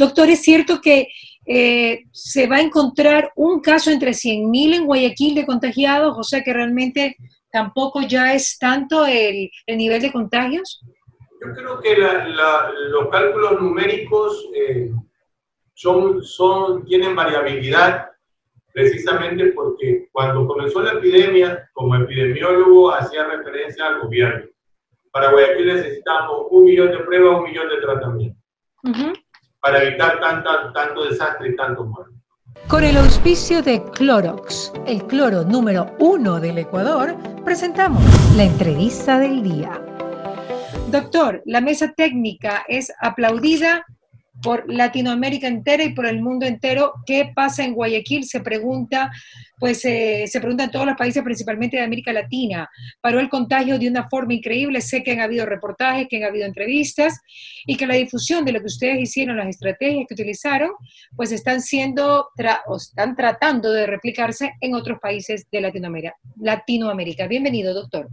Doctor, ¿es cierto que eh, se va a encontrar un caso entre 100.000 en Guayaquil de contagiados? O sea que realmente tampoco ya es tanto el, nivel de contagios. Yo creo que los cálculos numéricos eh, son, son, tienen variabilidad precisamente porque cuando comenzó la epidemia, como epidemiólogo hacía referencia al gobierno. Para Guayaquil necesitamos un millón de pruebas, un millón de tratamientos, para evitar tanta, tanto desastre y tanto muertos. Con el auspicio de Clorox, el cloro número uno del Ecuador, presentamos la entrevista del día. Doctor, la mesa técnica es aplaudida por Latinoamérica entera y por el mundo entero. ¿Qué pasa en Guayaquil? Se pregunta, pues eh, se pregunta en todos los países, principalmente de América Latina. Paró el contagio de una forma increíble. Sé que han habido reportajes, que han habido entrevistas y que la difusión de lo que ustedes hicieron, las estrategias que utilizaron, pues están siendo o están tratando de replicarse en otros países de Latinoamérica. Latinoamérica. Bienvenido, doctor.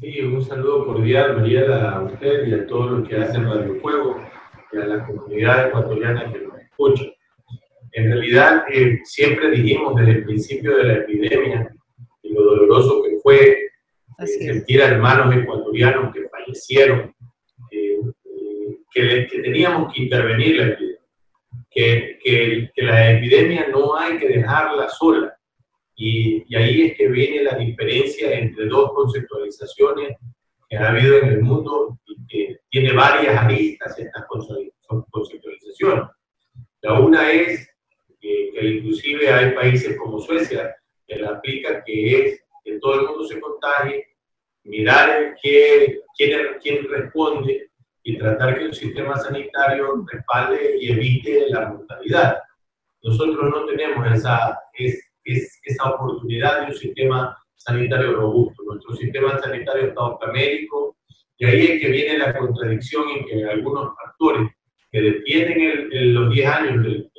Sí, un saludo cordial, María, a usted y a todos los que hacen Radio Fuego y a la comunidad ecuatoriana que nos escucha. En realidad, eh, siempre dijimos desde el principio de la epidemia y lo doloroso que fue eh, sentir a hermanos ecuatorianos que fallecieron, eh, que, que, teníamos que intervenir la epidemia, que, que, que, la epidemia no hay que dejarla sola. Y, y ahí es que viene la diferencia entre dos conceptualizaciones que ha habido en el mundo y que tiene varias aristas estas conceptualizaciones. La una es que, inclusive hay países como Suecia que la aplica, que es que todo el mundo se contagie, mirar quién, quién responde y tratar que el sistema sanitario respalde y evite la mortalidad. Nosotros no tenemos esa, es, esa oportunidad de un sistema sanitario robusto. Nuestro sistema sanitario está ocamérico y ahí es que viene la contradicción en que algunos factores que detienen los 10 años de,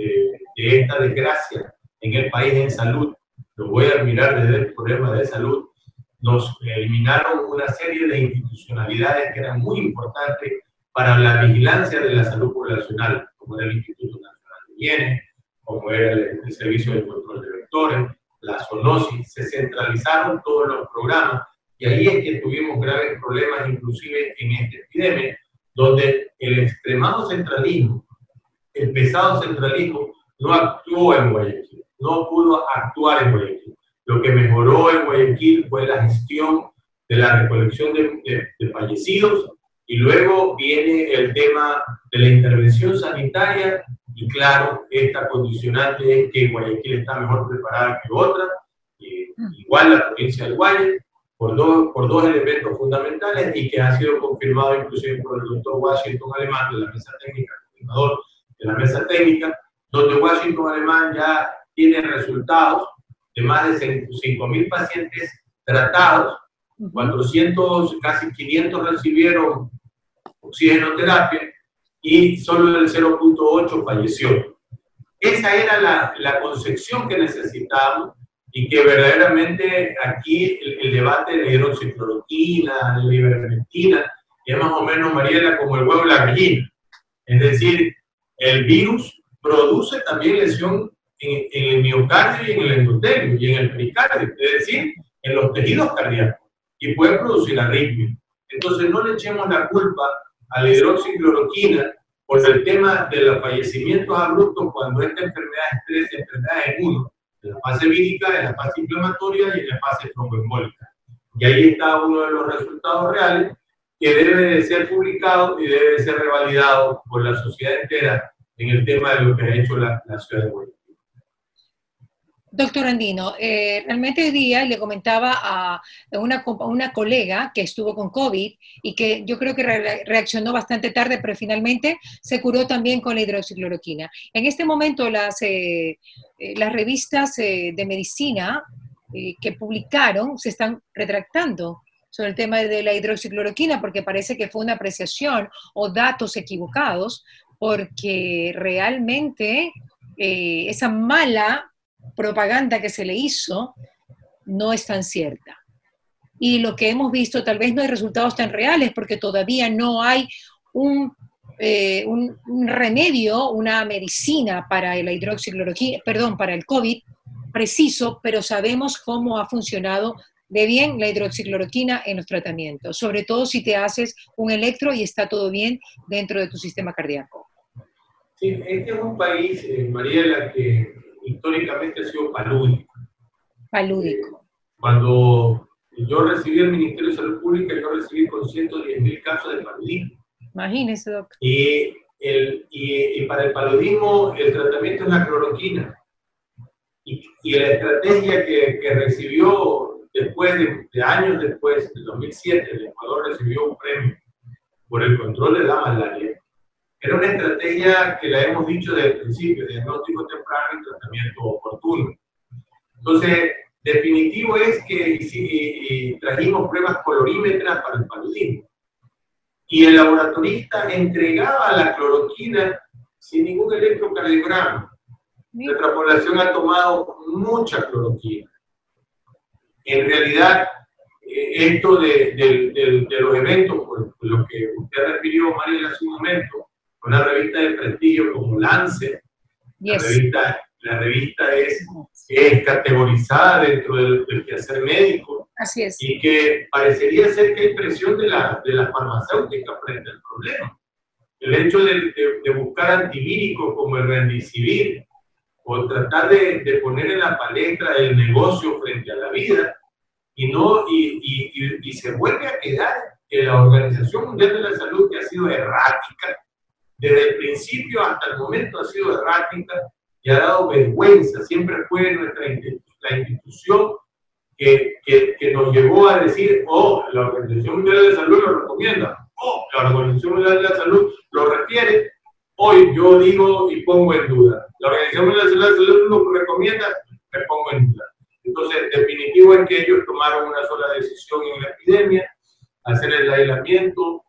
esta desgracia en el país en salud, lo voy a mirar desde el problema de salud, nos eliminaron una serie de institucionalidades que eran muy importantes para la vigilancia de la salud poblacional, como era el Instituto Nacional de Bienes, como era el, el Servicio de Control de Vectores, la zoonosis, se centralizaron todos los programas y ahí es que tuvimos graves problemas, inclusive en esta epidemia, donde el extremado centralismo, el pesado centralismo, no actuó en Guayaquil, no pudo actuar en Guayaquil. Lo que mejoró en Guayaquil fue la gestión de la recolección de, de fallecidos y luego viene el tema de la intervención sanitaria y claro, esta condicionante es que Guayaquil está mejor preparada que otra, igual la provincia del Guayas, por dos, por dos elementos fundamentales y que ha sido confirmado inclusive por el doctor Washington Alemán de la mesa técnica, coordinador de la mesa técnica, donde Washington Alemán ya tiene resultados de más de 5.000 pacientes tratados, 400, casi 500 recibieron oxigenoterapia y solo el 0.8 falleció. Esa era la, la, concepción que necesitábamos y que verdaderamente aquí el, debate de hidroxicloroquina, de ivermectina, es más o menos, Mariela, como el huevo y la gallina. Es decir, el virus produce también lesión en, en, el miocardio y en el endotelio y en el pericardio, es decir, en los tejidos cardíacos, y puede producir arritmia. Entonces, no le echemos la culpa a la hidroxicloroquina por el tema de los fallecimientos abruptos cuando esta enfermedad es tres enfermedades en uno, en la fase vírica, en la fase inflamatoria y en la fase tromboembólica. Y ahí está uno de los resultados reales que debe de ser publicado y debe de ser revalidado por la sociedad entera en el tema de lo que ha hecho la, la ciudad de Guayaquil. Doctor Andino, eh, realmente hoy día le comentaba a una, colega que estuvo con COVID y que yo creo que reaccionó bastante tarde, pero finalmente se curó también con la hidroxicloroquina. En este momento las, eh, eh, las revistas de medicina que publicaron se están retractando sobre el tema de la hidroxicloroquina porque parece que fue una apreciación o datos equivocados porque realmente esa mala propaganda que se le hizo no es tan cierta. Y lo que hemos visto, tal vez no hay resultados tan reales porque todavía no hay un eh, un, remedio, una medicina para la hidroxicloroquina, perdón, para el COVID preciso, pero sabemos cómo ha funcionado de bien la hidroxicloroquina en los tratamientos, sobre todo si te haces un electro y está todo bien dentro de tu sistema cardíaco. Este es un país, eh, Mariela, que históricamente ha sido palúdico. Palúdico. Cuando yo recibí el Ministerio de Salud Pública, yo recibí con 110 mil casos de paludismo. Imagínese, doctor. Y, el, y, para el paludismo el tratamiento es la cloroquina. Y, y la estrategia que, que recibió después de, años después, en 2007, el Ecuador recibió un premio por el control de la malaria. Era una estrategia que la hemos dicho desde el principio, diagnóstico temprano y tratamiento oportuno. Entonces, definitivo es que trajimos pruebas colorímetras para el paludismo. Y el laboratorista entregaba la cloroquina sin ningún electrocardiograma. Nuestra población ha tomado mucha cloroquina en realidad, eh, esto de, los eventos, por, lo que usted refirió, María, hace un momento, una revista de prestigio como Lance, la, revista, es, es categorizada dentro del, quehacer médico. Así es. Y que parecería ser que hay presión de la, de la farmacéutica frente al problema. El hecho de, buscar antivíricos como el rendicivir o tratar de, de, poner en la palestra el negocio frente a la vida y, no, y, y, y, se vuelve a quedar que la Organización Mundial de la Salud, que ha sido errática, desde el principio hasta el momento ha sido errática y ha dado vergüenza, siempre fue nuestra la institución que, que, que, nos llevó a decir, oh, la Organización Mundial de la Salud lo recomienda, oh, la Organización Mundial de la Salud lo requiere, hoy yo digo y pongo en duda. La Organización Mundial de la Salud lo recomienda, me pongo en duda. Entonces, definitivo es que ellos tomaron una sola decisión en la epidemia, hacer el aislamiento,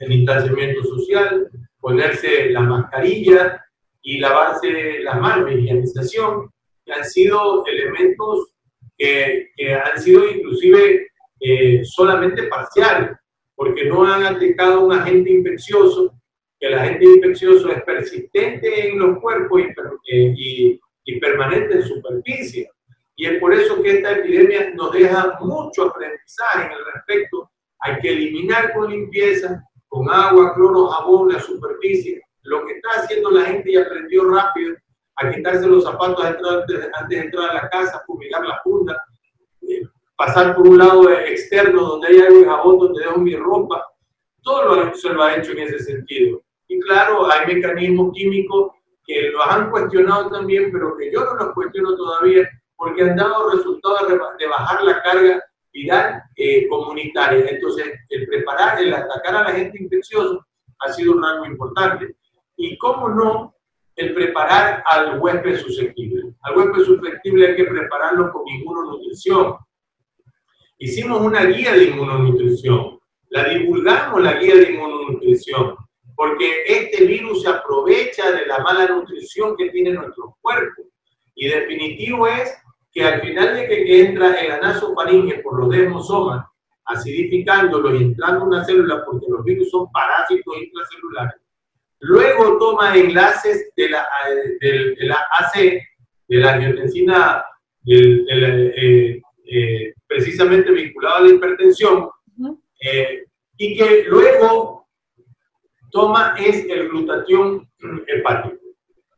el distanciamiento social, ponerse la mascarilla y lavarse las manos, higienización, que han sido elementos que, que han sido inclusive eh, solamente parciales, porque no han atacado un agente infeccioso, que el agente infeccioso es persistente en los cuerpos y, eh, y, y permanente en superficie. Y es por eso que esta epidemia nos deja mucho aprendizaje en el respecto. Hay que eliminar con limpieza, con agua, cloro, jabón, la superficie. Lo que está haciendo la gente y aprendió rápido a quitarse los zapatos antes, de entrar a la casa, fumigar la funda, eh, pasar por un lado externo donde hay agua y jabón, donde dejo mi ropa. Todo lo, se lo ha hecho en ese sentido. Y claro, hay mecanismos químicos que los han cuestionado también, pero que yo no los cuestiono todavía, porque han dado resultados de bajar la carga viral eh, comunitaria. Entonces, el preparar, el atacar a la gente infecciosa ha sido un rango importante. Y cómo no, el preparar al huésped susceptible. Al huésped susceptible hay que prepararlo con inmunonutrición. Hicimos una guía de inmunonutrición, la divulgamos la guía de inmunonutrición, porque este virus se aprovecha de la mala nutrición que tiene nuestro cuerpo. Y definitivo es que al final de que, entra el anasofaringe por los desmosomas, acidificándolo y entrando una célula, porque los virus son parásitos intracelulares, luego toma enlaces de la, de, la AC, de la angiotensina, eh, eh, precisamente vinculada a la hipertensión, eh, y que luego toma es el glutatión hepático.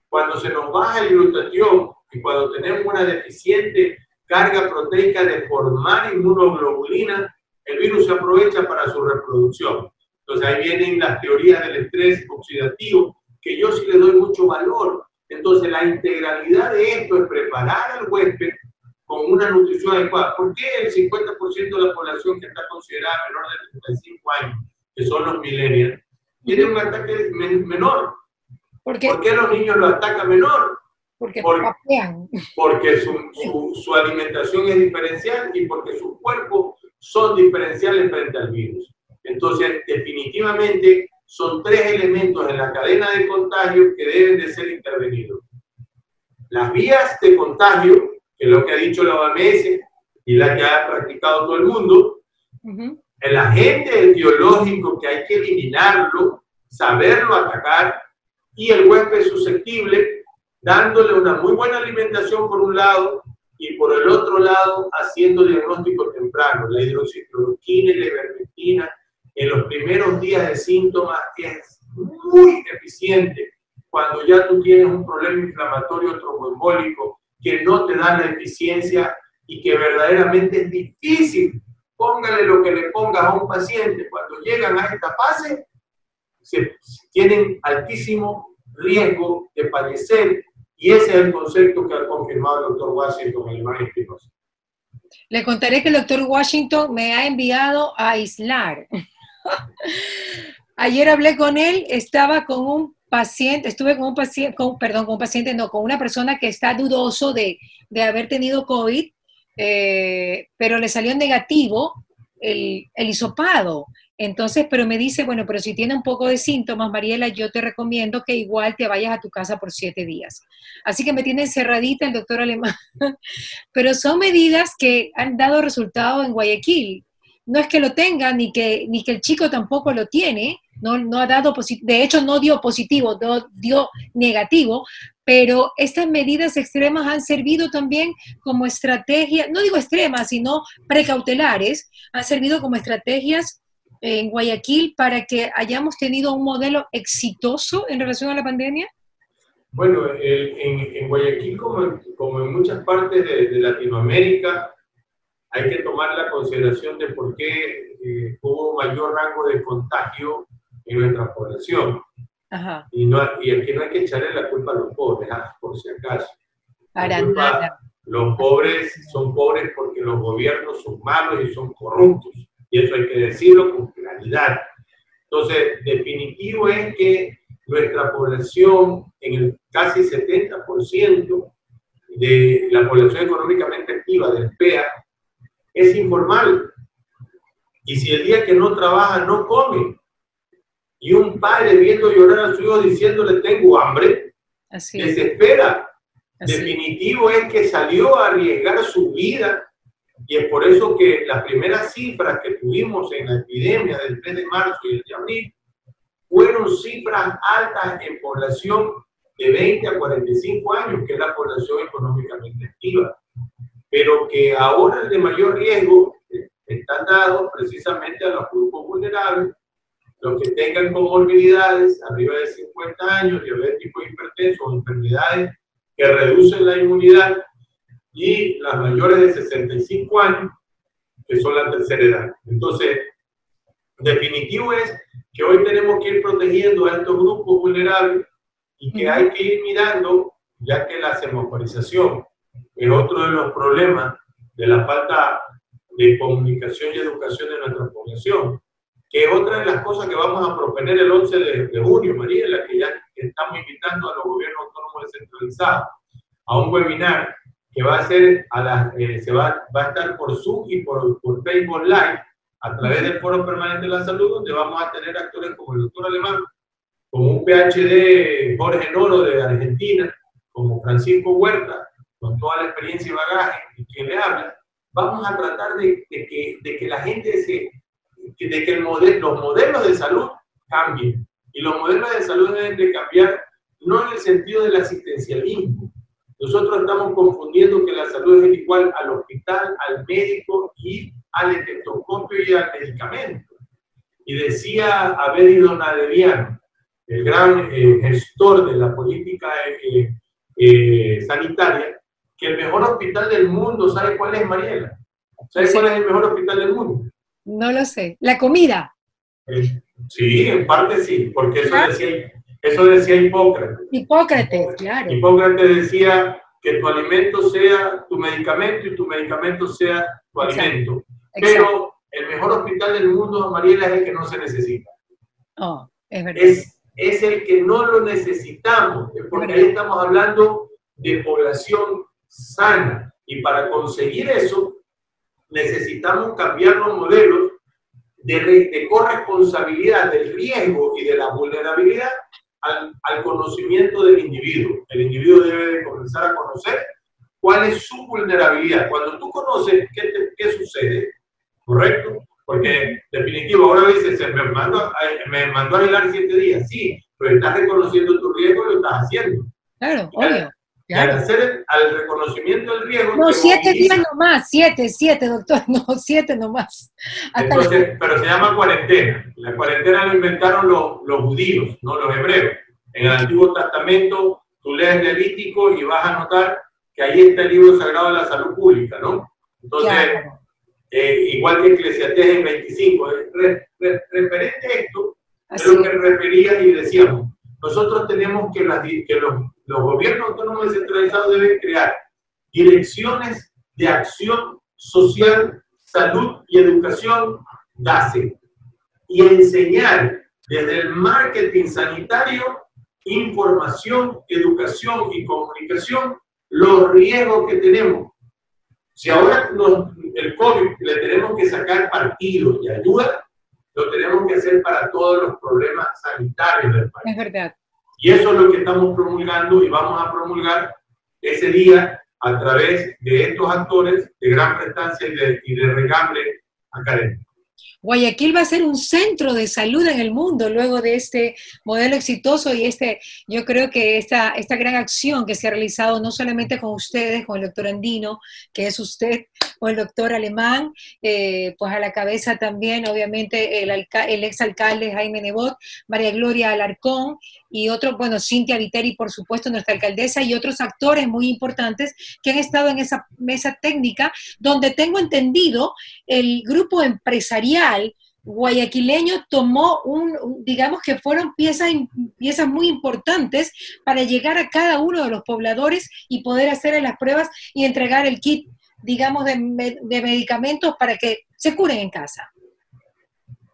Cuando se nos baja el glutatión y cuando tenemos una deficiente carga proteica de formar inmunoglobulina, el virus se aprovecha para su reproducción. Entonces ahí vienen las teorías del estrés oxidativo, que yo sí le doy mucho valor. Entonces la integralidad de esto es preparar al huésped con una nutrición adecuada. ¿Por qué el 50% de la población que está considerada menor de 35 años, que son los millennials, tiene un ataque menor? ¿Por qué? ¿Por qué los niños lo atacan menor? Porque, porque su, su, alimentación es diferencial y porque sus cuerpos son diferenciales frente al virus. Entonces, definitivamente, son tres elementos en la cadena de contagio que deben de ser intervenidos. Las vías de contagio, que es lo que ha dicho la OMS y la que ha practicado todo el mundo, el agente etiológico que hay que eliminarlo saberlo atacar y el huésped susceptible dándole una muy buena alimentación por un lado y por el otro lado haciendo diagnóstico temprano. La hidroxicloroquina y la ivermectina en los primeros días de síntomas es muy eficiente cuando ya tú tienes un problema inflamatorio tromboembólico que no te da la eficiencia y que verdaderamente es difícil. Póngale lo que le pongas a un paciente. Cuando llegan a esta fase, se, tienen altísimo riesgo de fallecer y ese es el concepto que ha confirmado el doctor Washington Alemán Espinosa. Le contaré que el doctor Washington me ha enviado a aislar. Ayer hablé con él, estaba con un paciente, estuve con un paciente, perdón, con un paciente, no, con una persona que está dudoso de, de haber tenido COVID, eh, pero le salió negativo el, el hisopado. Entonces, pero me dice, bueno, pero si tiene un poco de síntomas, Mariela, yo te recomiendo que igual te vayas a tu casa por siete días. Así que me tiene encerradita el doctor alemán. pero son medidas que han dado resultado en Guayaquil. No es que lo tenga, ni que, ni que el chico tampoco lo tiene, no, no ha dado de hecho no dio positivo, dio negativo, pero estas medidas extremas han servido también como estrategia, no digo extremas, sino precautelares, han servido como estrategias en Guayaquil para que hayamos tenido un modelo exitoso en relación a la pandemia? Bueno, en, Guayaquil, como, como, en muchas partes de, Latinoamérica, hay que tomar la consideración de por qué eh, hubo mayor rango de contagio en nuestra población. Ajá. Y, no, y aquí no hay que echarle la culpa a los pobres, ah, por si acaso. Para nada. Los pobres son pobres porque los gobiernos son malos y son corruptos. Y eso hay que decirlo con claridad. Entonces, definitivo es que nuestra población, en el casi 70% de la población económicamente activa del PEA, es informal. Y si el día que no trabaja no come, y un padre viendo llorar a su hijo diciéndole tengo hambre, Así desespera. Definitivo es que salió a arriesgar su vida y es por eso que las primeras cifras que tuvimos en la epidemia del 3 de marzo y el de abril fueron cifras altas en población de 20 a 45 años, que es la población económicamente activa, pero que ahora el de mayor riesgo están dados precisamente a los grupos vulnerables, los que tengan comorbilidades arriba de 50 años, diabéticos hipertensos enfermedades que reducen la inmunidad y las mayores de 65 años, que son la tercera edad. Entonces, definitivo es que hoy tenemos que ir protegiendo a estos grupos vulnerables y que hay que ir mirando, ya que la semaforización es otro de los problemas de la falta de comunicación y educación de nuestra población, que es otra de las cosas que vamos a proponer el 11 de, de junio, María, la que ya estamos invitando a los gobiernos autónomos descentralizados a un webinar que va a ser a la, eh, se va, va, a estar por Zoom y por, por Facebook Live a través del Foro Permanente de la Salud, donde vamos a tener actores como el doctor Alemán, como un PhD Jorge Noro de Argentina, como Francisco Huerta, con toda la experiencia y bagaje, y quien le habla, vamos a tratar de, de, que, de que la gente se, de que el los modelos de salud cambien. Y los modelos de salud deben de cambiar no en el sentido del asistencialismo, nosotros estamos confundiendo que la salud es igual al hospital, al médico y al estetoscopio y al medicamento. Y decía Abedi Donadeviano, el gran eh, gestor de la política eh, eh, sanitaria, que el mejor hospital del mundo, ¿sabe cuál es, Mariela? ¿Sabe cuál es el mejor hospital del mundo? No lo sé. La comida. sí, en parte sí, porque eso decía eso decía Hipócrates. Hipócrates, claro. Hipócrates decía que tu alimento sea tu medicamento y tu medicamento sea tu alimento. Pero el mejor hospital del mundo, Mariela, es el que no se necesita. Oh, es verdad. Es, es el que no lo necesitamos, porque ahí estamos hablando de población sana. Y para conseguir eso, necesitamos cambiar los modelos de, de corresponsabilidad del riesgo y de la vulnerabilidad al, conocimiento del individuo. El individuo debe de comenzar a conocer cuál es su vulnerabilidad. Cuando tú conoces qué, qué sucede, ¿correcto? Porque, definitivo, ahora dice, se me mandó, me mandó a aislar siete días. Sí, pero estás reconociendo tu riesgo y lo estás haciendo. Claro, obvio. Y al hacer al reconocimiento del riesgo. No, siete días nomás, siete, siete, doctor, no, siete nomás. Entonces, pero se llama cuarentena. La cuarentena lo inventaron los, los judíos, no los hebreos. En el Antiguo Testamento, tú lees Levítico y vas a notar que ahí está el libro sagrado de la salud pública, ¿no? Entonces, eh, igual que Eclesiastés en 25, referente a esto, es lo que refería y decíamos, nosotros tenemos que, que los, los gobiernos autónomos descentralizados deben crear direcciones de acción social, salud y educación, DASE, y enseñar desde el marketing sanitario, información, educación y comunicación los riesgos que tenemos. Si ahora el COVID le tenemos que sacar partido y ayuda, lo tenemos que hacer para todos los problemas sanitarios del país. Es verdad. Y eso es lo que estamos promulgando y vamos a promulgar ese día a través de estos actores de gran prestancia y de, y académico. Guayaquil va a ser un centro de salud en el mundo luego de este modelo exitoso y este, yo creo que esta, esta gran acción que se ha realizado no solamente con ustedes, con el doctor Andino, que es usted, o el doctor Alemán, eh, pues a la cabeza también, obviamente, el, el exalcalde Jaime Nebot, María Gloria Alarcón y otro, bueno, Cintia Viteri, por supuesto, nuestra alcaldesa, y otros actores muy importantes que han estado en esa mesa técnica, donde tengo entendido el grupo empresarial guayaquileño tomó un, digamos que fueron piezas, piezas muy importantes para llegar a cada uno de los pobladores y poder hacer las pruebas y entregar el kit, digamos, de, de medicamentos para que se curen en casa.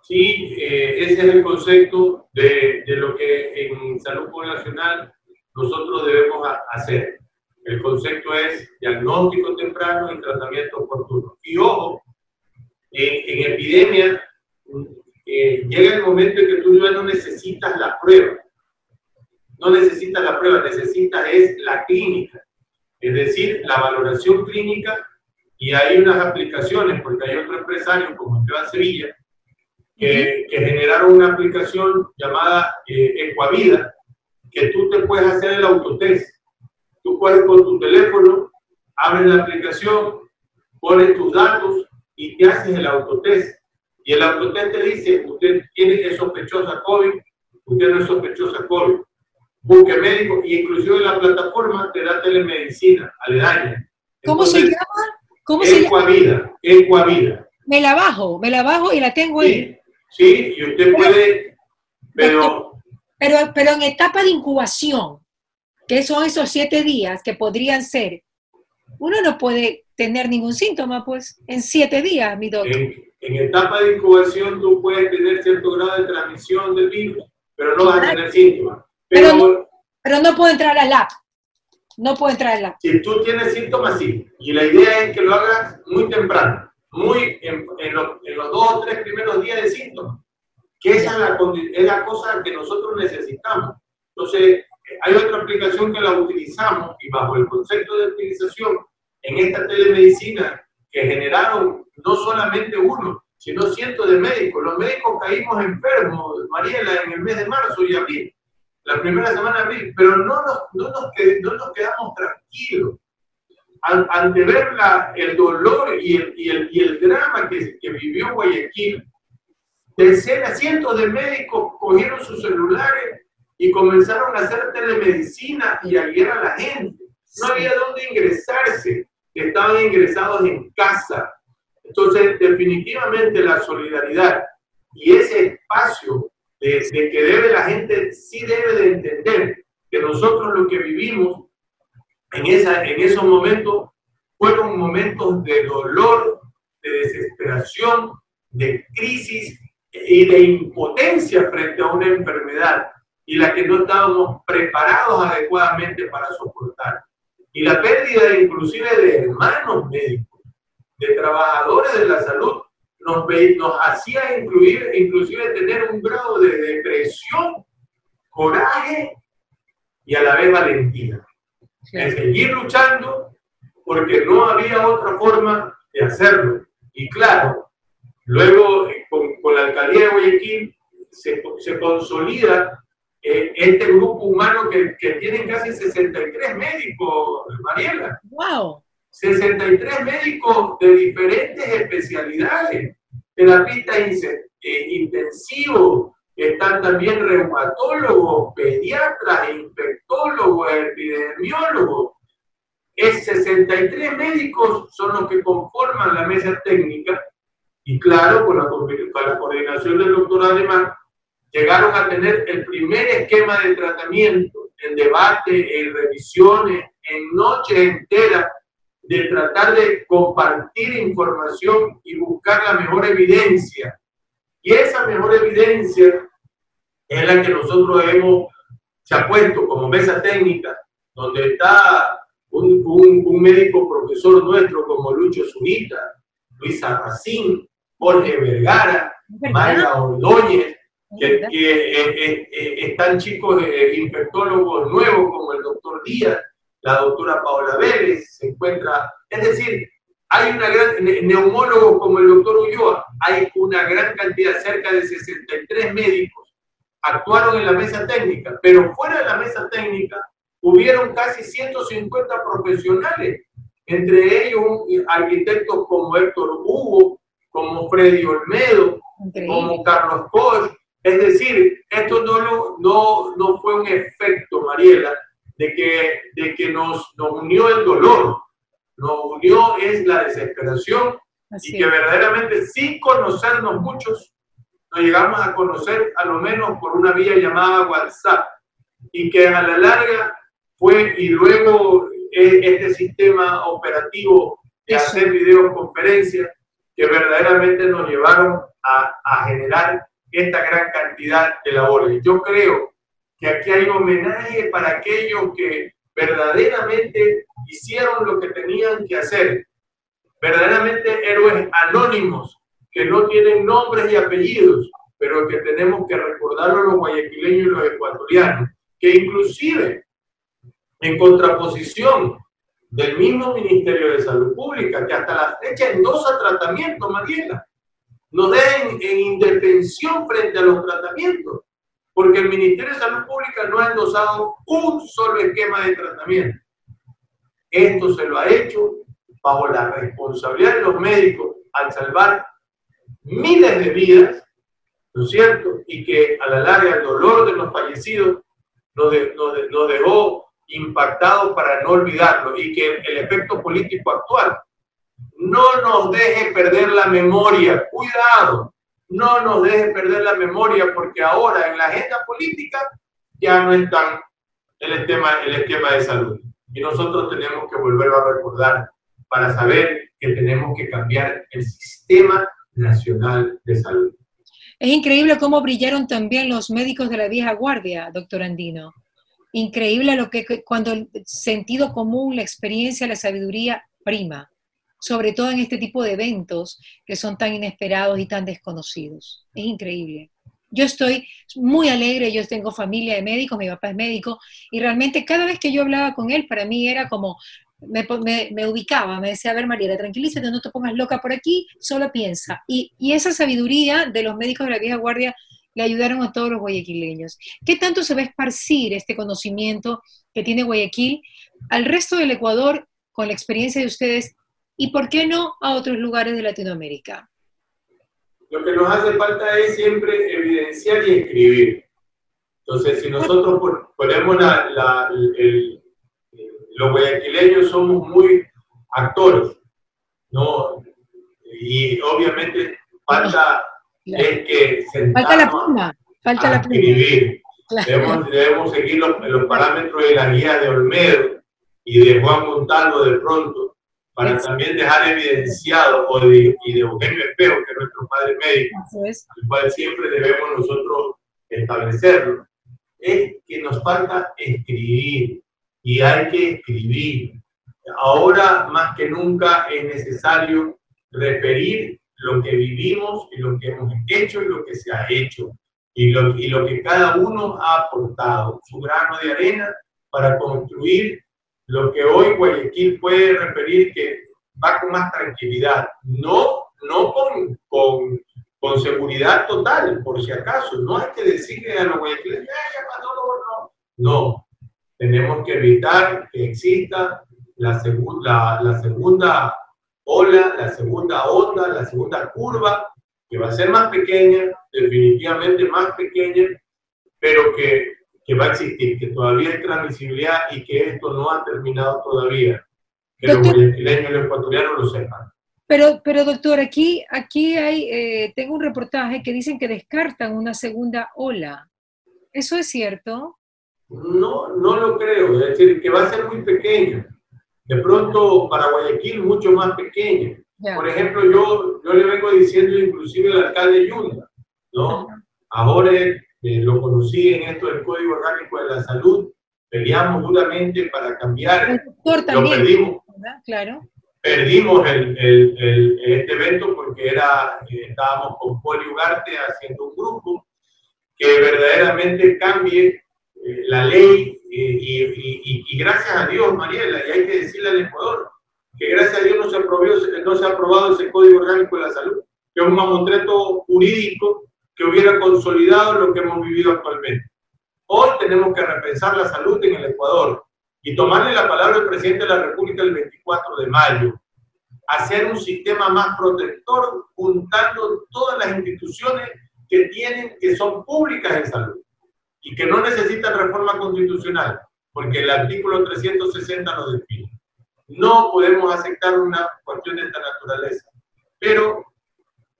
Sí, eh, ese es el concepto de, de, lo que en salud poblacional nosotros debemos hacer. El concepto es diagnóstico temprano y tratamiento oportuno. Y ojo, en, en epidemia eh, llega el momento en que tú ya no necesitas la prueba. No necesitas la prueba, necesitas es la clínica. Es decir, la valoración clínica y hay unas aplicaciones, porque hay otro empresario como Esteban Sevilla, que, generaron una aplicación llamada eh, Ecuavida, que tú te puedes hacer el autotest. Tú puedes con tu teléfono, abres la aplicación, pones tus datos y te haces el autotest. Y el autotest te dice, usted tiene es sospechosa COVID, usted no es sospechosa COVID. Busque médico y inclusive la plataforma te da telemedicina aledaña. ¿Cómo se llama? ¿Cómo Ecuavida, Ecuavida. Me la bajo, me la bajo y la tengo ahí. Sí, y usted puede, pero... Pero, pero en etapa de incubación, que son esos siete días que podrían ser, uno no puede tener ningún síntoma, pues, en siete días, mi doctor. En, etapa de incubación tú puedes tener cierto grado de transmisión del virus, pero no vas a tener síntomas. Pero, no, pero no puedo entrar al lab. No puedo lab. Si tú tienes síntomas, sí. Y la idea es que lo hagas muy temprano muy en, los, dos o tres primeros días de síntomas, que esa es la, es la cosa que nosotros necesitamos. Entonces, hay otra aplicación que la utilizamos y bajo el concepto de utilización en esta telemedicina que generaron no solamente uno, sino cientos de médicos. Los médicos caímos enfermos, Mariela, en el mes de marzo y abril, la primera semana de abril, pero no nos, no nos, no nos quedamos tranquilos ante ver la, el dolor y el, y el, y el drama que, que, vivió Guayaquil, decenas, cientos de médicos cogieron sus celulares y comenzaron a hacer telemedicina y a guiar a la gente. No había dónde ingresarse, estaban ingresados en casa. Entonces, definitivamente la solidaridad y ese espacio de, de que debe la gente, sí debe de entender que nosotros lo que vivimos en, esa, en esos momentos fueron momentos de dolor, de desesperación, de crisis y de impotencia frente a una enfermedad y la que no estábamos preparados adecuadamente para soportar. Y la pérdida inclusive de hermanos médicos, de trabajadores de la salud, nos, nos hacía incluir, inclusive tener un grado de depresión, coraje y a la vez valentía de seguir luchando porque no había otra forma de hacerlo. Y claro, Luego, eh, con, la alcaldía de Guayaquil, se, se consolida eh, este grupo humano que, que tiene casi 63 médicos, Mariela. ¡Wow! 63 médicos de diferentes especialidades, terapistas eh, intensivos, están también reumatólogos, pediatras, infectólogos, epidemiólogos. Es 63 médicos son los que conforman la mesa técnica y claro, con la, con la coordinación del doctor Alemán, llegaron a tener el primer esquema de tratamiento en debate, en revisiones, en noches enteras, de tratar de compartir información y buscar la mejor evidencia. Y esa mejor evidencia es la que nosotros hemos, se ha puesto como mesa técnica, donde está un, un, médico profesor nuestro como Lucho Zurita, Luis Arracín, Jorge Vergara, Mayra Ordóñez, que, eh, eh, están chicos eh, infectólogos nuevos como el doctor Díaz, la doctora Paola Vélez, se encuentra, es decir, hay una gran, neumólogos como el doctor Ulloa, hay una gran cantidad, cerca de 63 médicos actuaron en la mesa técnica, pero fuera de la mesa técnica hubieron casi 150 profesionales, entre ellos arquitectos como Héctor Hugo, como Freddy Olmedo, como Carlos Koch, es decir, esto no, no, no fue un efecto, Mariela, de que, de que nos, nos unió el dolor, nos unió es la desesperación y que verdaderamente sin conocernos muchos, nos llegamos a conocer a lo menos por una vía llamada WhatsApp y que a la larga fue y luego e, este sistema operativo de hacer videoconferencias que verdaderamente nos llevaron a, a generar esta gran cantidad de labores. Yo creo que aquí hay homenaje para aquellos que verdaderamente hicieron lo que tenían que hacer, verdaderamente héroes anónimos que no tienen nombres y apellidos, pero que tenemos que recordarlo los guayaquileños y los ecuatorianos, que inclusive en contraposición del mismo Ministerio de Salud Pública, que hasta la fecha endosa tratamiento, Mariela, nos dejen en indefensión frente a los tratamientos, porque el Ministerio de Salud Pública no ha endosado un solo esquema de tratamiento. Esto se lo ha hecho bajo la responsabilidad de los médicos al salvar miles de vidas, ¿no es cierto? Y que a la larga el dolor de los fallecidos nos, nos dejó impactados para no olvidarlo y que el efecto político actual no nos deje perder la memoria. Cuidado, no nos deje perder la memoria porque ahora en la agenda política ya no está el esquema, el esquema de salud. Y nosotros tenemos que volverlo a recordar para saber que tenemos que cambiar el sistema nacional de salud. Es increíble cómo brillaron también los médicos de la vieja guardia, doctor Andino. Increíble lo que cuando el sentido común, la experiencia, la sabiduría prima sobre todo en este tipo de eventos que son tan inesperados y tan desconocidos. Es increíble. Yo estoy muy alegre, yo tengo familia de médicos, mi papá es médico, y realmente cada vez que yo hablaba con él, para mí era como, me, me, ubicaba, me decía, a ver Mariela, tranquilízate, no te pongas loca por aquí, solo piensa. Y, y esa sabiduría de los médicos de la vieja guardia le ayudaron a todos los guayaquileños. ¿Qué tanto se va a esparcir este conocimiento que tiene Guayaquil al resto del Ecuador con la experiencia de ustedes y por qué no a otros lugares de Latinoamérica? Lo que nos hace falta es siempre evidenciar y escribir. Entonces, si nosotros ponemos la, los guayaquileños somos muy actores, ¿no? Y obviamente falta es que falta la pluma, falta la escribir. Debemos, seguir los, los, parámetros de la guía de Olmedo y de Juan Montalvo de pronto, para también dejar evidenciado, o de, y de Eugenio Espejo, que es nuestro padre médico, al cual siempre debemos nosotros establecerlo, es que nos falta escribir y hay que escribir. Ahora más que nunca es necesario referir lo que vivimos y lo que hemos hecho y lo que se ha hecho y lo, y lo que cada uno ha aportado, su grano de arena para construir lo que hoy Guayaquil puede referir que va con más tranquilidad, no no con, con, con, seguridad total, por si acaso. No hay que decirle a los guayaquileños, ya no, no. Tenemos que evitar que exista la, segunda la segunda ola, la segunda onda, la segunda curva, que va a ser más pequeña, definitivamente más pequeña, pero que, que va a existir, que todavía hay transmisibilidad y que esto no ha terminado todavía. Que los guayaquileños y los ecuatorianos lo sepan. Pero, pero doctor, aquí, aquí hay, eh, tengo un reportaje que dicen que descartan una segunda ola. ¿Eso es cierto? No, no lo creo. Es decir, que va a ser muy pequeño. De pronto, para Guayaquil, mucho más pequeño. Por ejemplo, yo, yo le vengo diciendo inclusive al alcalde Yunda, ¿no? Ahora eh, lo conocí en esto del Código Orgánico de la Salud, peleamos duramente para cambiar. El doctor también, lo perdimos. Claro perdimos el, el, este evento porque era, eh, estábamos con Poli Ugarte haciendo un grupo que verdaderamente cambie eh, la ley eh, y, y, y, gracias a Dios, Mariela, y hay que decirle al Ecuador, que gracias a Dios no se, aprobó, no se ha aprobado ese Código Orgánico de la Salud, que es un mamotreto jurídico hubiera consolidado lo que hemos vivido actualmente. Hoy tenemos que repensar la salud en el Ecuador y tomarle la palabra al presidente de la República el 24 de mayo, hacer un sistema más protector, juntando todas las instituciones que tienen, que son públicas en salud y que no necesitan reforma constitucional, porque el artículo 360 lo define. No podemos aceptar una cuestión de esta naturaleza, pero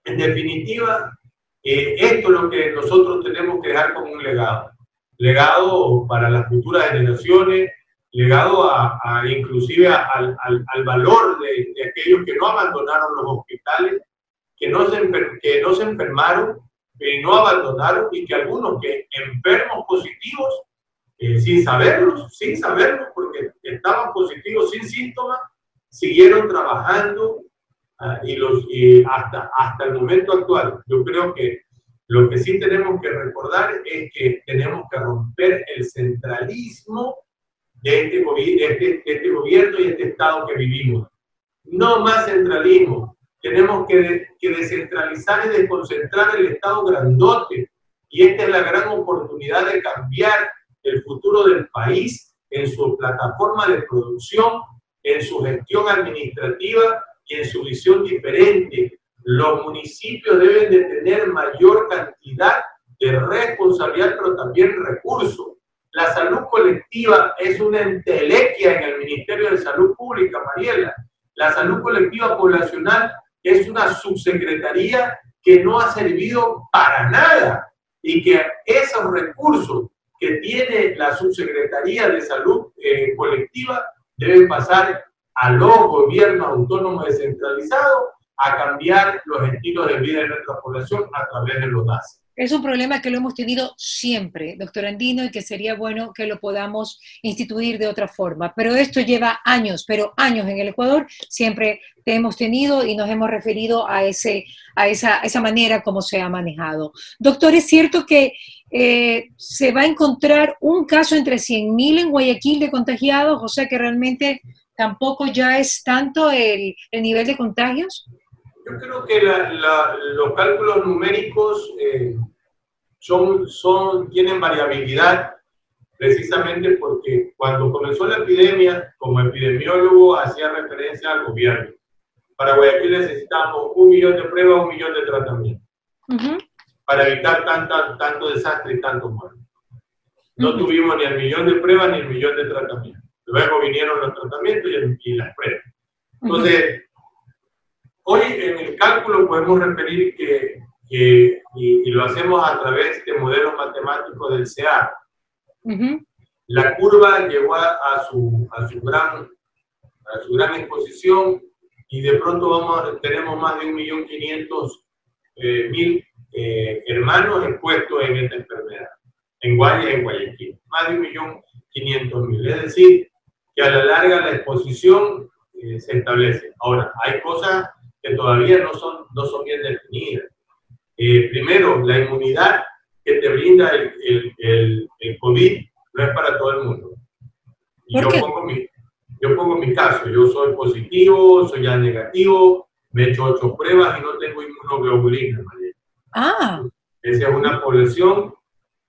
en definitiva, eh, esto es lo que nosotros tenemos que dejar como un legado. Legado para las futuras generaciones, legado a, inclusive al, al, valor de, aquellos que no abandonaron los hospitales, que no se, que no se enfermaron, que no abandonaron y que algunos que enfermos positivos, eh, sin saberlos, sin saberlo, porque estaban positivos sin síntomas, siguieron trabajando ah, y, los, y hasta, hasta el momento actual. Yo creo que lo que sí tenemos que recordar es que tenemos que romper el centralismo de este, este, este, gobierno y este Estado que vivimos. No más centralismo. Tenemos que, que descentralizar y desconcentrar el Estado grandote. Y esta es la gran oportunidad de cambiar el futuro del país en su plataforma de producción, en su gestión administrativa y en su visión diferente. Los municipios deben de tener mayor cantidad de responsabilidad, pero también recursos la salud colectiva es una entelequia en el Ministerio de Salud Pública, Mariela. La salud colectiva poblacional es una subsecretaría que no ha servido para nada y que esos recursos que tiene la subsecretaría de salud eh, colectiva deben pasar a los gobiernos autónomos descentralizados a cambiar los estilos de vida de nuestra población a través de los DAS. Es un problema que lo hemos tenido siempre, doctor Andino, y que sería bueno que lo podamos instituir de otra forma. Pero esto lleva años, pero años en el Ecuador, siempre te hemos tenido y nos hemos referido a, ese, a esa, esa manera como se ha manejado. Doctor, ¿es cierto que eh, se va a encontrar un caso entre 100.000 en Guayaquil de contagiados? O sea que realmente tampoco ya es tanto el, el nivel de contagios. Yo creo que los cálculos numéricos eh, son, son, tienen variabilidad precisamente porque cuando comenzó la epidemia, como epidemiólogo hacía referencia al gobierno. Para Guayaquil necesitamos un millón de pruebas, un millón de tratamientos, para evitar tanta, tanto desastre y tanto mal. No tuvimos ni el millón de pruebas ni el millón de tratamientos. Luego vinieron los tratamientos y, las pruebas. Entonces, Hoy en el cálculo podemos referir que, y, lo hacemos a través de modelos matemáticos del CA, la curva llegó a, su, a, su gran, a su gran exposición y de pronto vamos, tenemos más de 1.500.000 eh, mil, eh, hermanos expuestos en esta enfermedad, en Guaya y en Guayaquil, más de 1.500.000. Es decir, que a la larga la exposición eh, se establece. Ahora, hay cosas que todavía no son, no son bien definidas. Eh, primero, la inmunidad que te brinda el, el, el, COVID no es para todo el mundo. yo, pongo mi, yo pongo mi caso, yo soy positivo, soy ya negativo, Me he hecho ocho pruebas y no tengo inmunoglobulina, María. Ah. Esa es una población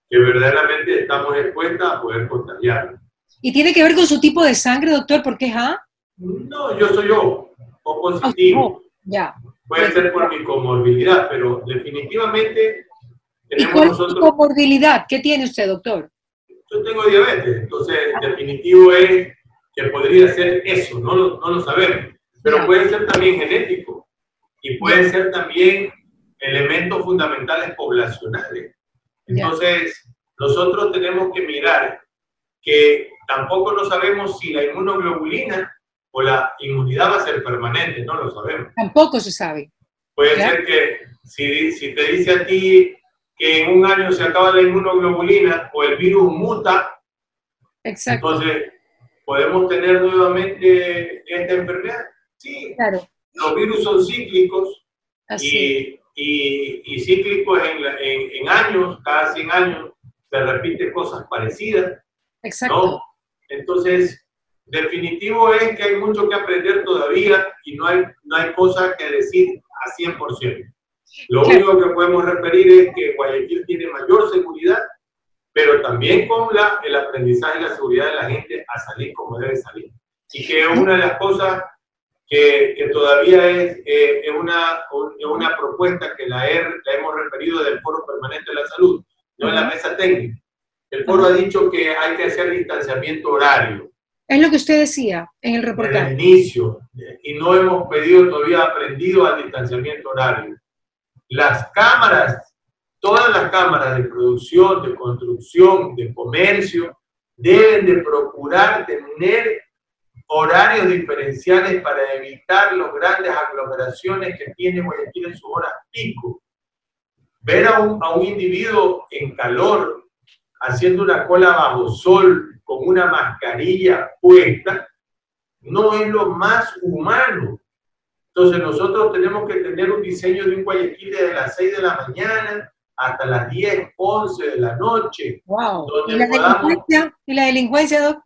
que verdaderamente estamos expuestas a poder contagiar. ¿Y tiene que ver con su tipo de sangre, doctor? ¿Por qué es A? No, yo soy yo, o positivo. Ah, ya. Puede ser por mi comorbilidad, pero definitivamente ¿Y cuál es su comorbilidad? ¿Qué tiene usted, doctor? Yo tengo diabetes, entonces definitivo es que podría ser eso, no lo, no lo sabemos. Pero puede ser también genético y puede ser también elementos fundamentales poblacionales. Entonces, nosotros tenemos que mirar que tampoco no sabemos si la inmunoglobulina o la inmunidad va a ser permanente, no lo sabemos. Tampoco se sabe. Puede ser que si, si te dice a ti que en un año se acaba la inmunoglobulina o el virus muta, Exacto. entonces podemos tener nuevamente esta enfermedad. Sí, claro. los virus son cíclicos y, y, cíclicos en, en, en, años, cada 100 años se repiten cosas parecidas. Exacto. Entonces, definitivo es que hay mucho que aprender todavía y no hay, no hay cosas que decir a 100%. Lo único que podemos referir es que Guayaquil tiene mayor seguridad, pero también con la, el aprendizaje y la seguridad de la gente a salir como debe salir. Y que una de las cosas que, que todavía es, eh, es, una, es una propuesta que la, la hemos referido del Foro Permanente de la Salud, no en la mesa técnica. El foro ha dicho que hay que hacer distanciamiento horario. Es lo que usted decía en el reportaje. En el inicio, y no hemos pedido todavía aprendido al distanciamiento horario las cámaras, todas las cámaras de producción, de construcción, de comercio, deben de procurar tener horarios diferenciales para evitar las grandes aglomeraciones que tiene Guayaquil en sus horas pico. Ver a un, a un individuo en calor haciendo una cola bajo sol con una mascarilla puesta no es lo más humano. Entonces nosotros tenemos que tener un diseño de un Guayaquil desde las 6 de la mañana hasta las 10, 11 de la noche. Wow. ¿Y la, delincuencia? ¿Y la delincuencia, Doc?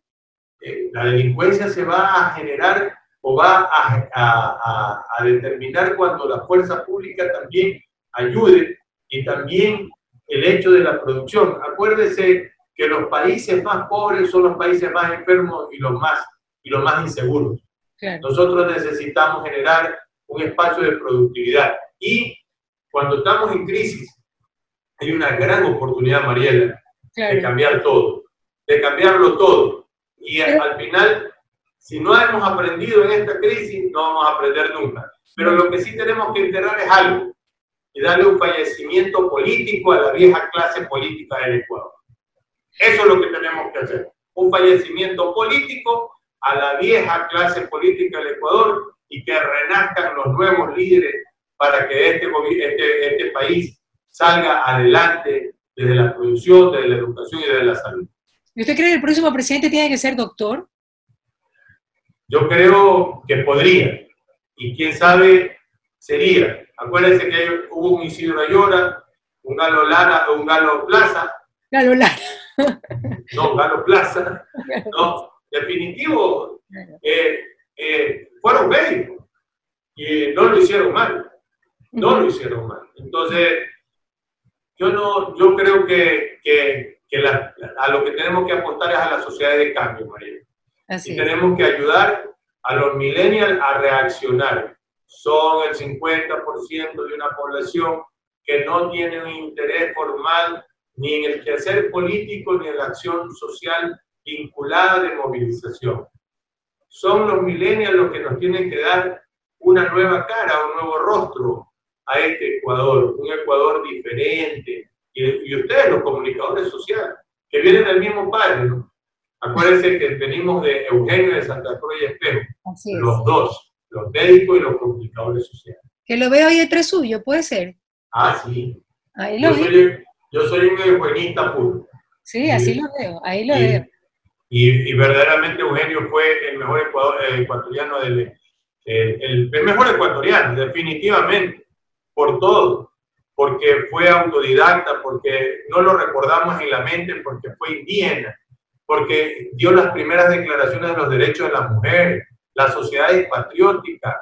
Eh, la delincuencia se va a generar o va a, a, a, determinar cuando la fuerza pública también ayude y también el hecho de la producción. Acuérdese que los países más pobres son los países más enfermos y los más, y los más inseguros. Nosotros necesitamos generar un espacio de productividad. Y cuando estamos en crisis, hay una gran oportunidad, Mariela, de cambiar todo, de cambiarlo todo. Y al final, si no hemos aprendido en esta crisis, no vamos a aprender nunca. Pero lo que sí tenemos que enterrar es algo y darle un fallecimiento político a la vieja clase política del Ecuador. Eso es lo que tenemos que hacer. Un fallecimiento político a la vieja clase política del Ecuador y que renazcan los nuevos líderes para que este, este, este país salga adelante desde la producción, desde la educación y desde la salud. ¿Y usted cree que el próximo presidente tiene que ser doctor? Yo creo que podría. Y quién sabe, sería. Acuérdense que hubo un Isidro Ayora, un Galo Lara, un Galo Plaza. Galo Lara. No, Galo Plaza. No, definitivo, eh, eh, fueron médicos y no lo hicieron mal, no lo hicieron mal. Entonces, yo, no, yo creo que, que, a lo que tenemos que apostar es a la sociedad de cambio, María. y tenemos que ayudar a los millennials a reaccionar. Son el 50% de una población que no tiene un interés formal ni en el quehacer político ni en la acción social vinculada de movilización. Son los millennials los que nos tienen que dar una nueva cara, un nuevo rostro a este Ecuador, un Ecuador diferente. Y, ustedes, los comunicadores sociales, que vienen del mismo padre, ¿no? Acuérdense que venimos de Eugenio de Santa Cruz y Espejo, los dos, los médicos y los comunicadores sociales. Que lo veo ahí detrás suyo, puede ser. Ah, sí. Ahí lo yo, soy, yo soy un eugenista puro. Sí, así lo veo, ahí lo veo. Y, verdaderamente Eugenio fue el mejor eh, ecuatoriano, del, el, mejor ecuatoriano, definitivamente, por todo, porque fue autodidacta, porque no lo recordamos en la mente, porque fue indígena, porque dio las primeras declaraciones de los derechos de las mujeres, las sociedades patrióticas,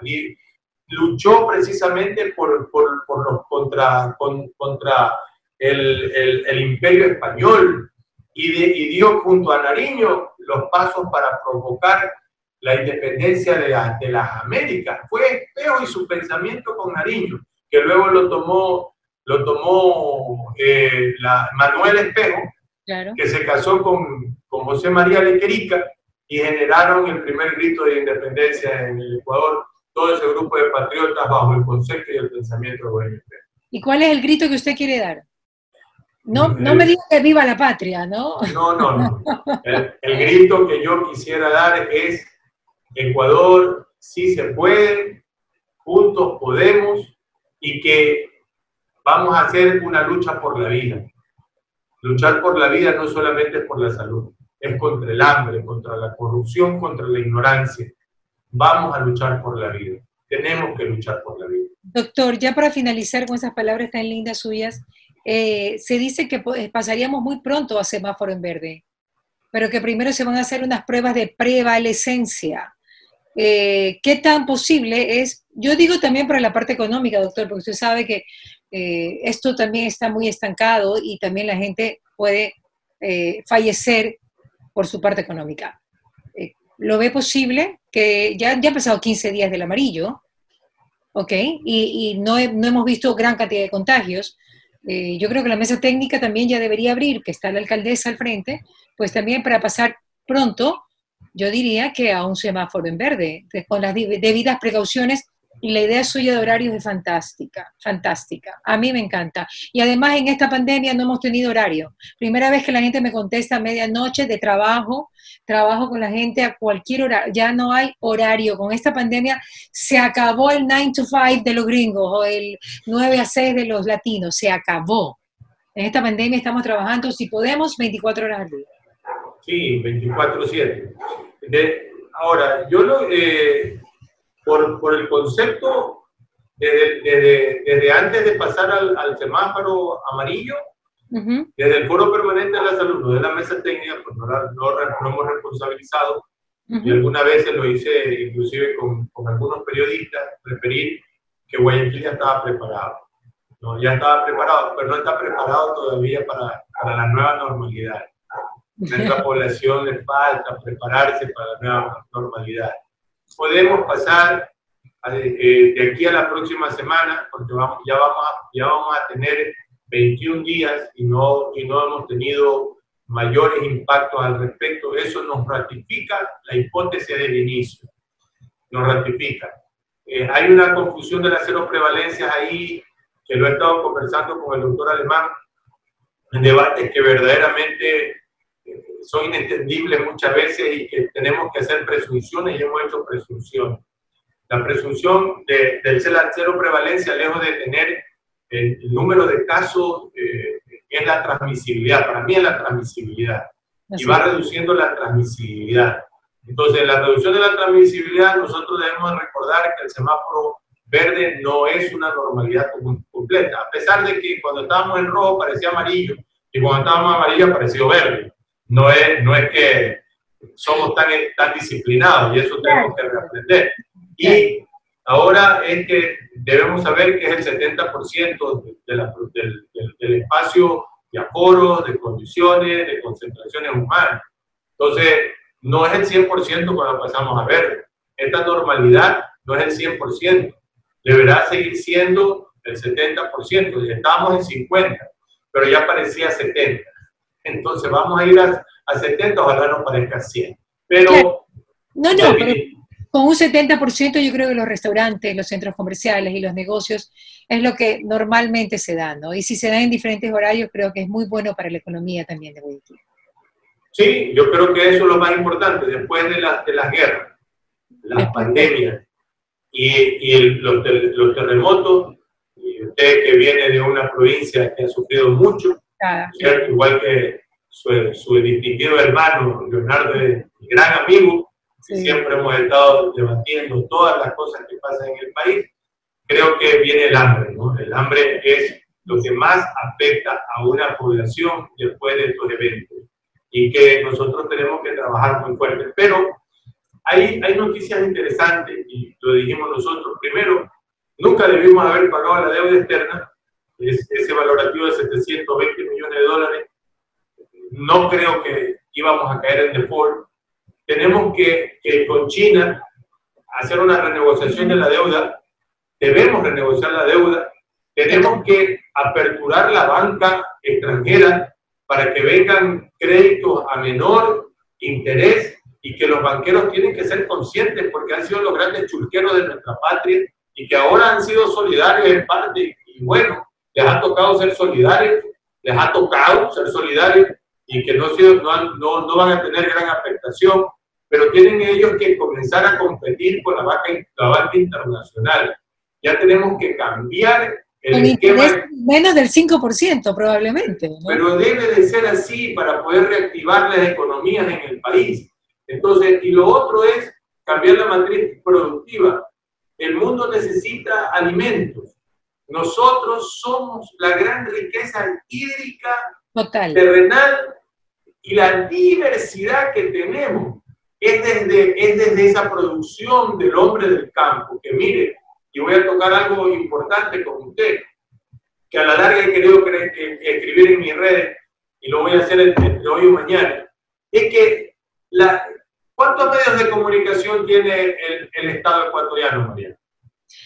luchó precisamente por, por, por los contra, contra el, el, el, imperio español y, de, y dio junto a Nariño los pasos para provocar la independencia de, de, las Américas. Fue Espejo y su pensamiento con Nariño, que luego lo tomó, lo tomó eh, la, Manuel Espejo, claro. que se casó con, con José María Lequerica y generaron el primer grito de independencia en el Ecuador, todo ese grupo de patriotas bajo el concepto y el pensamiento de Bohemio ¿Y cuál es el grito que usted quiere dar? No, no me diga que viva la patria, ¿no? No, no, no. El, el, grito que yo quisiera dar es Ecuador sí se puede, juntos podemos y que vamos a hacer una lucha por la vida. Luchar por la vida no solamente es por la salud, es contra el hambre, contra la corrupción, contra la ignorancia. Vamos a luchar por la vida. Tenemos que luchar por la vida. Doctor, ya para finalizar con esas palabras tan lindas suyas, eh, se dice que pasaríamos muy pronto a semáforo en verde, pero que primero se van a hacer unas pruebas de prevalecencia. Eh, ¿Qué tan posible es? Yo digo también para la parte económica, doctor, porque usted sabe que eh, esto también está muy estancado y también la gente puede eh, fallecer por su parte económica. Eh, ¿Lo ve posible? Que ya, ya han pasado 15 días del amarillo, ¿ok? Y, no, no, hemos visto gran cantidad de contagios. Eh, yo creo que la mesa técnica también ya debería abrir, que está la alcaldesa al frente, pues también para pasar pronto, yo diría que a un semáforo en verde, con las debidas precauciones y la idea suya de horarios es fantástica, fantástica. A mí me encanta. Y además en esta pandemia no hemos tenido horario. Primera vez que la gente me contesta a medianoche de trabajo, trabajo con la gente a cualquier hora. Ya no hay horario. Con esta pandemia se acabó el 9 to 5 de los gringos o el 9 a 6 de los latinos. Se acabó. En esta pandemia estamos trabajando, si podemos, 24 horas al día. Sí, 24-7. Ahora, yo lo... Eh por, por el concepto desde, desde, desde, antes de pasar al, al semáforo amarillo, uh -huh. desde el Foro Permanente de la Salud, no de la mesa técnica, pues no, la, no, no hemos responsabilizado, uh -huh. y algunas veces lo hice inclusive con, con algunos periodistas, referir que Guayaquil ya estaba preparado. ¿no? Ya estaba preparado, pero no está preparado todavía para, para la nueva normalidad. Nuestra población le falta prepararse para la nueva normalidad podemos pasar eh, de aquí a la próxima semana, porque vamos, ya, vamos a, ya vamos a tener 21 días y no, y no hemos tenido mayores impactos al respecto. Eso nos ratifica la hipótesis del inicio, nos ratifica. Eh, hay una confusión de las cero prevalencias ahí, que lo he estado conversando con el doctor Alemán, en debates que verdaderamente son inentendibles muchas veces y que tenemos que hacer presunciones y hemos hecho presunciones. La presunción de, del cero prevalencia, lejos de tener el, número de casos, eh, es la transmisibilidad. Para mí es la transmisibilidad. Así. Y va reduciendo la transmisibilidad. Entonces, la reducción de la transmisibilidad, nosotros debemos recordar que el semáforo verde no es una normalidad completa, a pesar de que cuando estábamos en rojo parecía amarillo y cuando estábamos amarillo parecía verde no es, no es que somos tan, tan disciplinados y eso tenemos que reaprender. Y ahora es que debemos saber que es el 70% de la, del, del, del, espacio de aforos, de condiciones, de concentraciones humanas. Entonces, no es el 100% cuando pasamos a ver. Esta normalidad no es el 100%. Deberá seguir siendo el 70%. Ya estamos en 50%, pero ya parecía 70%. Entonces vamos a ir a, a 70, ojalá no parezca 100. Pero... No, no, pero con un 70% yo creo que los restaurantes, los centros comerciales y los negocios es lo que normalmente se da, ¿no? Y si se da en diferentes horarios, creo que es muy bueno para la economía también de Guayaquil. Sí, yo creo que eso es lo más importante, después de, la, de las guerras, las pandemias y, y los, los, terremotos, y usted que viene de una provincia que ha sufrido mucho, ¿cierto? igual que su, su distinguido hermano, Leonardo, mi gran amigo, sí. siempre hemos estado debatiendo todas las cosas que pasan en el país, creo que viene el hambre, ¿no? El hambre es lo que más afecta a una población después de estos eventos y que nosotros tenemos que trabajar muy fuerte. Pero hay, hay noticias interesantes y lo dijimos nosotros. Primero, Nunca debimos haber pagado la deuda externa, ese valorativo de 720 millones de dólares. No creo que íbamos a caer en default. Tenemos que, que con China hacer una renegociación de la deuda. Debemos renegociar la deuda. Tenemos que aperturar la banca extranjera para que vengan créditos a menor interés y que los banqueros tienen que ser conscientes porque han sido los grandes churqueros de nuestra patria y que ahora han sido solidarios en parte y bueno, les ha tocado ser solidarios, les ha tocado ser solidarios y que no, no, no, no van a tener gran afectación, pero tienen ellos que comenzar a competir con la banca, la banca internacional. Ya tenemos que cambiar el esquema. Menos del 5% probablemente. Pero debe de ser así para poder reactivar las economías en el país. Entonces, y lo otro es cambiar la matriz productiva. El mundo necesita alimentos. Nosotros somos la gran riqueza hídrica, terrenal y la diversidad que tenemos es desde, es desde esa producción del hombre del campo. Que mire, y voy a tocar algo importante con usted, que a la larga he querido escribir en mis redes, y lo voy a hacer entre hoy y mañana, es que la, ¿cuántos medios de comunicación tiene el, el Estado ecuatoriano, María?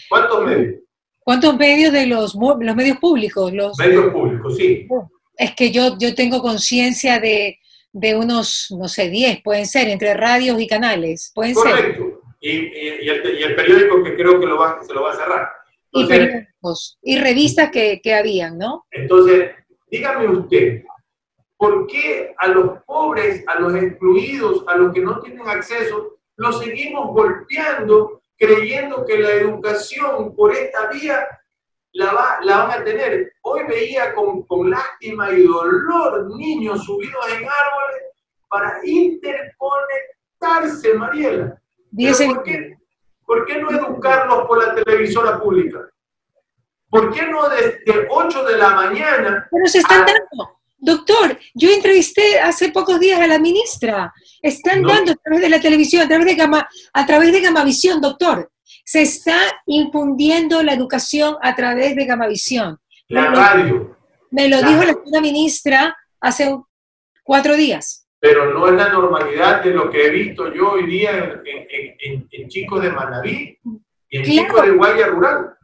¿Cuántos medios? ¿Cuántos medios de los, los medios públicos? Los, medios públicos, sí. Es que yo, yo tengo conciencia de, de, unos, no sé, 10, pueden ser, entre radios y canales. Pueden Correcto. Y, y, el, y, el, periódico que creo que lo va, se lo va a cerrar. y periódicos y revistas que, que habían, ¿no? Entonces, dígame usted, ¿por qué a los pobres, a los excluidos, a los que no tienen acceso, los seguimos golpeando creyendo que la educación por esta vía la, va, la van a tener. Hoy veía con, con lástima y dolor niños subidos en árboles para interconectarse, Mariela. ¿Por qué, ¿Por qué no educarlos por la televisora pública? ¿Por qué no desde 8 de la mañana? Pero se están dando. Doctor, yo entrevisté hace pocos días a la ministra. Están dando a través de la televisión, a través de, Gama, a través de Gamavisión, doctor. Se está infundiendo la educación a través de Gamavisión. La radio. Me lo dijo la señora ministra hace cuatro días. Pero no es la normalidad de lo que he visto yo hoy día en, chicos de Manaví y en chicos de Guaya Rural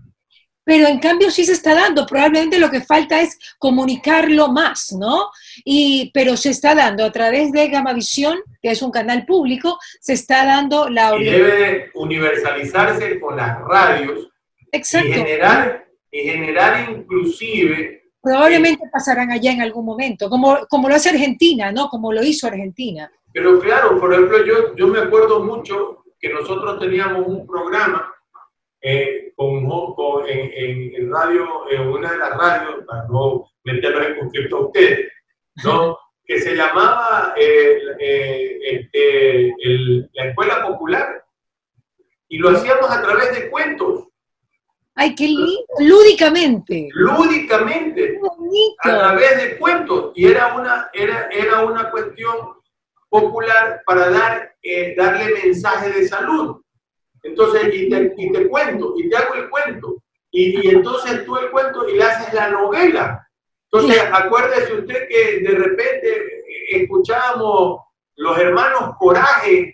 pero en cambio sí se está dando. Probablemente lo que falta es comunicarlo más, ¿no? Y, pero se está dando a través de Gamavisión, que es un canal público, se está dando la... Y debe universalizarse con las radios Exacto. y generar, y generar inclusive... Probablemente pasarán allá en algún momento, como, como lo hace Argentina, ¿no? Como lo hizo Argentina. Pero claro, por ejemplo, yo, yo me acuerdo mucho que nosotros teníamos un programa eh, con, con, en, en, radio, en una de las radios, para no meterlos en conflicto a ustedes, ¿no? que se llamaba eh, eh, este, el, la Escuela Popular y lo hacíamos a través de cuentos. ¡Ay, qué lindo! Lúdicamente. Lúdicamente. A través de cuentos. Y era una, era, era una cuestión popular para dar, darle mensaje de salud. Entonces, y te, y te cuento, y te hago el cuento. Y, y, entonces tú el cuento y le haces la novela. Entonces, acuérdese usted que de repente escuchábamos los hermanos Coraje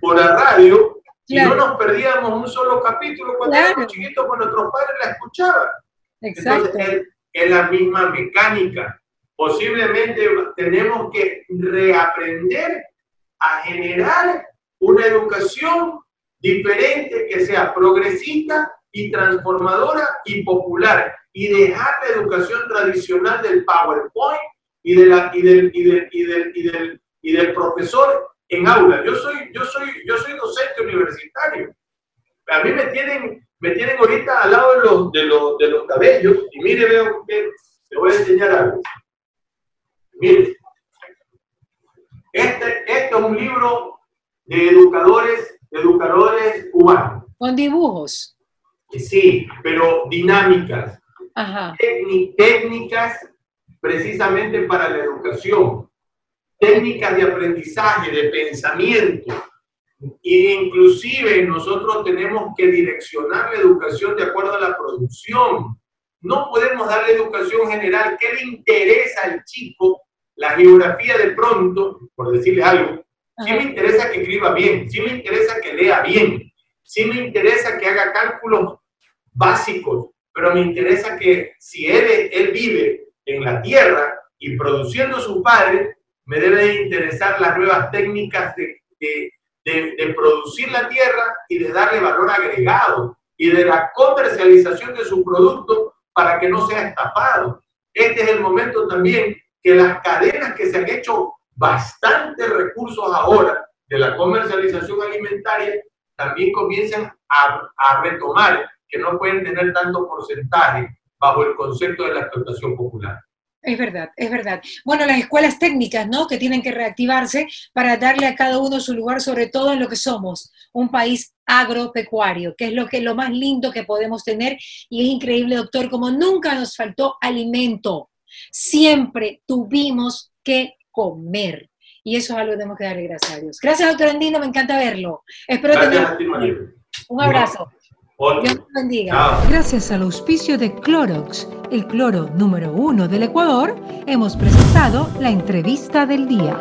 por, la radio y no nos perdíamos un solo capítulo cuando éramos chiquitos, cuando nuestros padres la escuchaban. Exacto. Entonces, es, es la misma mecánica. Posiblemente tenemos que reaprender a generar una educación diferente, que sea progresista y transformadora y popular, y dejar la educación tradicional del PowerPoint y, del, y del profesor en aula. Yo soy, yo soy, yo soy docente universitario. A mí me tienen, me tienen ahorita al lado de los, de los, de los cabellos, y mire, veo que te voy a enseñar algo. Mire, este, este es un libro de educadores educadores humanos. Con dibujos. Sí, pero dinámicas. Ajá. Técnicas precisamente para la educación. Técnicas de aprendizaje, de pensamiento, E inclusive nosotros tenemos que direccionar la educación de acuerdo a la producción. No podemos darle educación general. ¿Qué le interesa al chico? La geografía de pronto, por decirle algo, sí me interesa que escriba bien, sí me interesa que lea bien, sí me interesa que haga cálculos básicos, pero me interesa que si él, él vive en la tierra y produciendo su padre, me debe interesar las nuevas técnicas de, de, de, producir la tierra y de darle valor agregado y de la comercialización de su producto para que no sea estafado. Este es el momento también que las cadenas que se han hecho bastantes recursos ahora de la comercialización alimentaria también comienzan a, retomar que no pueden tener tanto porcentaje bajo el concepto de la explotación popular. Es verdad, es verdad. Bueno, las escuelas técnicas, ¿no? Que tienen que reactivarse para darle a cada uno su lugar, sobre todo en lo que somos, un país agropecuario, que es lo que lo más lindo que podemos tener y es increíble, doctor, como nunca nos faltó alimento. Siempre tuvimos que comer. Y eso es algo que tenemos que darle gracias a Dios. Gracias, doctor Andino, me encanta verlo. Espero tener... Un abrazo. Dios bendiga. Gracias al auspicio de Clorox, el cloro número uno del Ecuador, hemos presentado la entrevista del día.